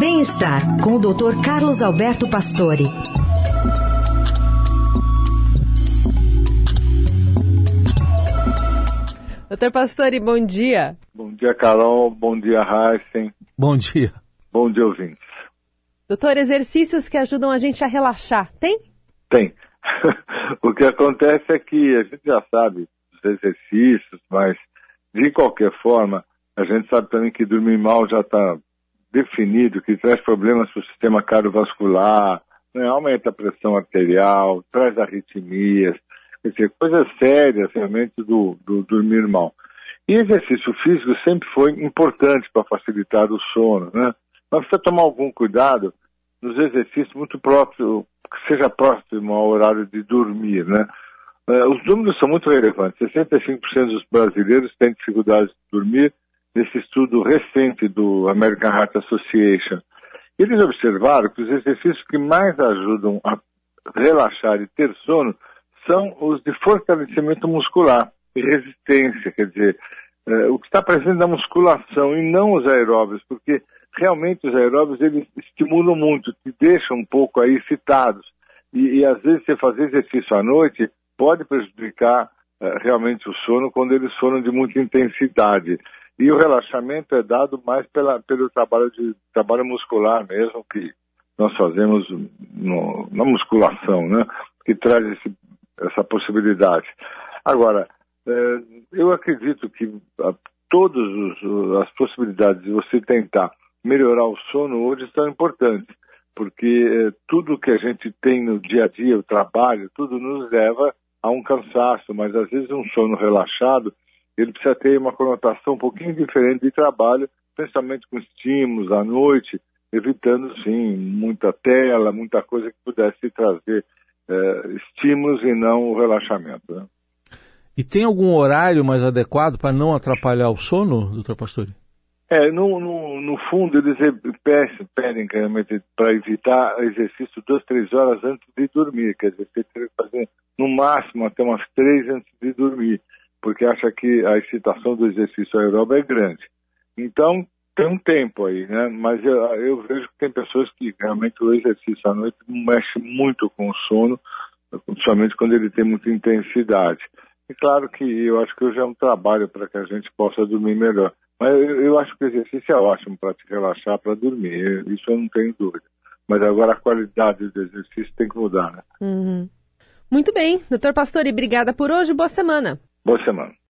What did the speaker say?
Bem-estar com o Dr. Carlos Alberto Pastore. Doutor Pastore, bom dia. Bom dia, Carol. Bom dia, Heisen. Bom dia. Bom dia, ouvintes. Doutor, exercícios que ajudam a gente a relaxar, tem? Tem. o que acontece é que a gente já sabe dos exercícios, mas de qualquer forma, a gente sabe também que dormir mal já está definido, que traz problemas para o sistema cardiovascular, né? aumenta a pressão arterial, traz arritmias, quer dizer, coisas sérias realmente do, do dormir mal. E exercício físico sempre foi importante para facilitar o sono, né? Mas precisa tomar algum cuidado nos exercícios muito próprios, que seja próximo ao horário de dormir, né? Uh, os números são muito relevantes. 65% dos brasileiros têm dificuldade de dormir, nesse estudo recente do American Heart Association. Eles observaram que os exercícios que mais ajudam a relaxar e ter sono são os de fortalecimento muscular e resistência, quer dizer, uh, o que está presente na musculação e não os aeróbios, porque realmente os aeróbios eles estimulam muito, te deixam um pouco aí excitados. E, e às vezes você fazer exercício à noite pode prejudicar uh, realmente o sono quando eles foram de muita intensidade. E o relaxamento é dado mais pela, pelo trabalho de trabalho muscular mesmo que nós fazemos no, na musculação, né? Que traz esse, essa possibilidade. Agora, eh, eu acredito que todas as possibilidades de você tentar melhorar o sono hoje são importantes, porque eh, tudo que a gente tem no dia a dia, o trabalho, tudo nos leva a um cansaço, mas às vezes um sono relaxado, ele precisa ter uma conotação um pouquinho diferente de trabalho, principalmente com estímulos à noite, evitando, sim, muita tela, muita coisa que pudesse trazer eh, estímulos e não o relaxamento. Né? E tem algum horário mais adequado para não atrapalhar o sono, doutor Pastore? É, no, no, no fundo, eles pedem realmente para evitar exercício duas, três horas antes de dormir. Quer dizer, você tem que fazer no máximo até umas três antes de dormir, porque acha que a excitação do exercício aeróbico é grande. Então, tem um tempo aí, né? Mas eu, eu vejo que tem pessoas que realmente o exercício à noite mexe muito com o sono, principalmente quando ele tem muita intensidade. E claro que eu acho que hoje é um trabalho para que a gente possa dormir melhor. Mas eu, eu acho que o exercício é ótimo para te relaxar, para dormir. Isso eu não tenho dúvida. Mas agora a qualidade do exercício tem que mudar, né? Uhum. Muito bem. Doutor Pastore, obrigada por hoje. Boa semana. Boa semana.